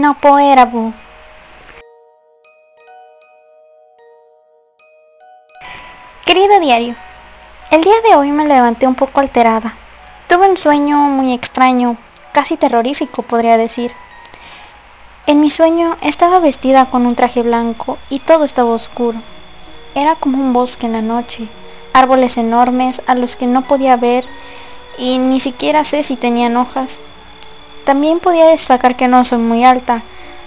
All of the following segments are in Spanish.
Nopoerabu. Querido diario, el día de hoy me levanté un poco alterada. Tuve un sueño muy extraño, casi terrorífico podría decir. En mi sueño estaba vestida con un traje blanco y todo estaba oscuro. Era como un bosque en la noche, árboles enormes a los que no podía ver y ni siquiera sé si tenían hojas. También podía destacar que no soy muy alta,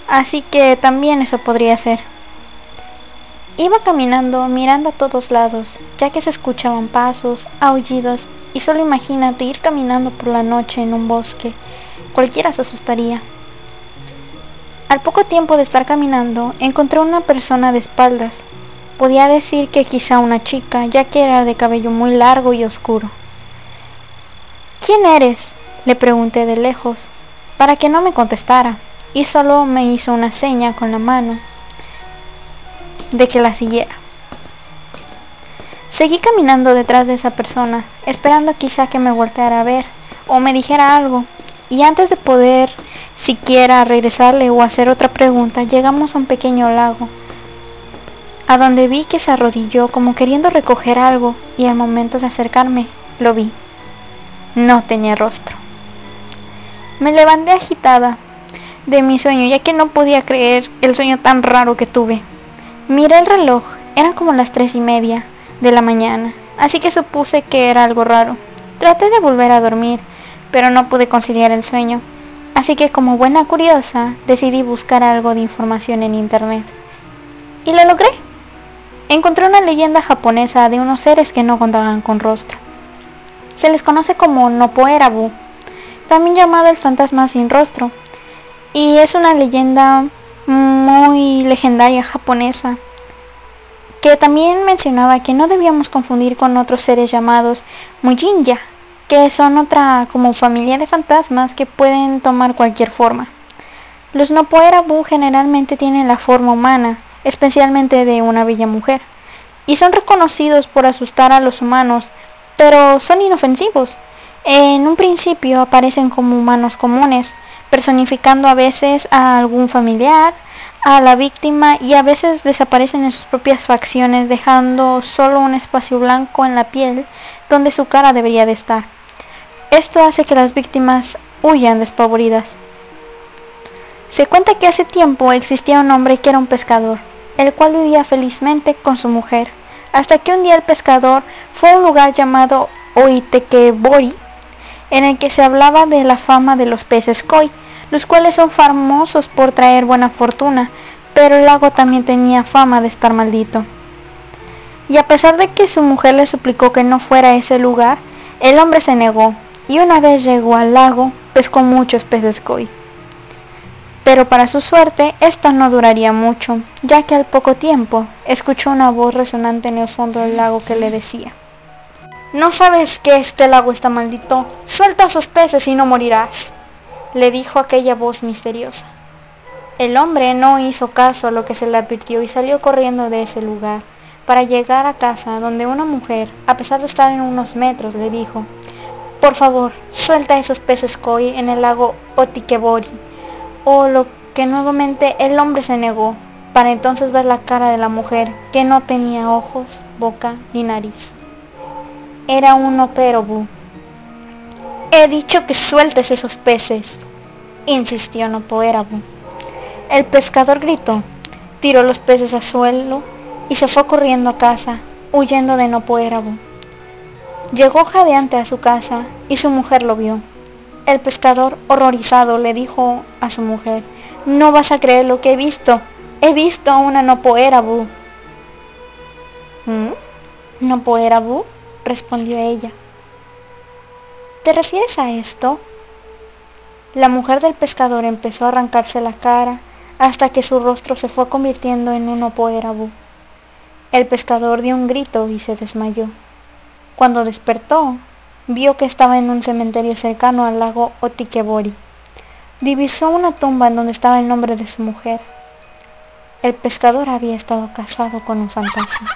así que también eso podría ser. Iba caminando mirando a todos lados, ya que se escuchaban pasos, aullidos, y solo imagínate ir caminando por la noche en un bosque. Cualquiera se asustaría. Al poco tiempo de estar caminando, encontré una persona de espaldas. Podía decir que quizá una chica, ya que era de cabello muy largo y oscuro. ¿Quién eres? le pregunté de lejos, para que no me contestara, y solo me hizo una seña con la mano de que la siguiera. Seguí caminando detrás de esa persona, esperando quizá que me volteara a ver o me dijera algo. Y antes de poder siquiera regresarle o hacer otra pregunta, llegamos a un pequeño lago, a donde vi que se arrodilló como queriendo recoger algo y al momento de acercarme lo vi. No tenía rostro. Me levanté agitada de mi sueño, ya que no podía creer el sueño tan raro que tuve. Miré el reloj, eran como las tres y media de la mañana, así que supuse que era algo raro. Traté de volver a dormir, pero no pude conciliar el sueño, así que como buena curiosa decidí buscar algo de información en internet. Y lo logré. Encontré una leyenda japonesa de unos seres que no contaban con rostro. Se les conoce como Nopoerabu, también llamado el fantasma sin rostro, y es una leyenda muy legendaria japonesa que también mencionaba que no debíamos confundir con otros seres llamados Mujinja, que son otra como familia de fantasmas que pueden tomar cualquier forma. Los Nopoerabu generalmente tienen la forma humana, especialmente de una bella mujer, y son reconocidos por asustar a los humanos, pero son inofensivos. En un principio aparecen como humanos comunes, personificando a veces a algún familiar, a la víctima y a veces desaparecen en sus propias facciones dejando solo un espacio blanco en la piel donde su cara debería de estar. Esto hace que las víctimas huyan despavoridas. Se cuenta que hace tiempo existía un hombre que era un pescador, el cual vivía felizmente con su mujer, hasta que un día el pescador fue a un lugar llamado Oitekebori, en el que se hablaba de la fama de los peces koi, los cuales son famosos por traer buena fortuna, pero el lago también tenía fama de estar maldito. Y a pesar de que su mujer le suplicó que no fuera a ese lugar, el hombre se negó, y una vez llegó al lago, pescó muchos peces koi. Pero para su suerte, esto no duraría mucho, ya que al poco tiempo escuchó una voz resonante en el fondo del lago que le decía, ¿No sabes que este lago está maldito? Suelta esos peces y no morirás le dijo aquella voz misteriosa. El hombre no hizo caso a lo que se le advirtió y salió corriendo de ese lugar para llegar a casa donde una mujer, a pesar de estar en unos metros, le dijo, por favor, suelta esos peces koi en el lago Otikebori. O lo que nuevamente el hombre se negó, para entonces ver la cara de la mujer, que no tenía ojos, boca ni nariz. Era un operobu. He dicho que sueltes esos peces, insistió Nopoerabu. El pescador gritó, tiró los peces al suelo y se fue corriendo a casa, huyendo de Nopoerabu. Llegó jadeante a su casa y su mujer lo vio. El pescador, horrorizado, le dijo a su mujer, no vas a creer lo que he visto. He visto a una Nopoerabu. ¿Mm? ¿Nopoerabu? Respondió ella. ¿Te refieres a esto? La mujer del pescador empezó a arrancarse la cara hasta que su rostro se fue convirtiendo en un opoerabu. El pescador dio un grito y se desmayó. Cuando despertó, vio que estaba en un cementerio cercano al lago Otikebori. Divisó una tumba en donde estaba el nombre de su mujer. El pescador había estado casado con un fantasma.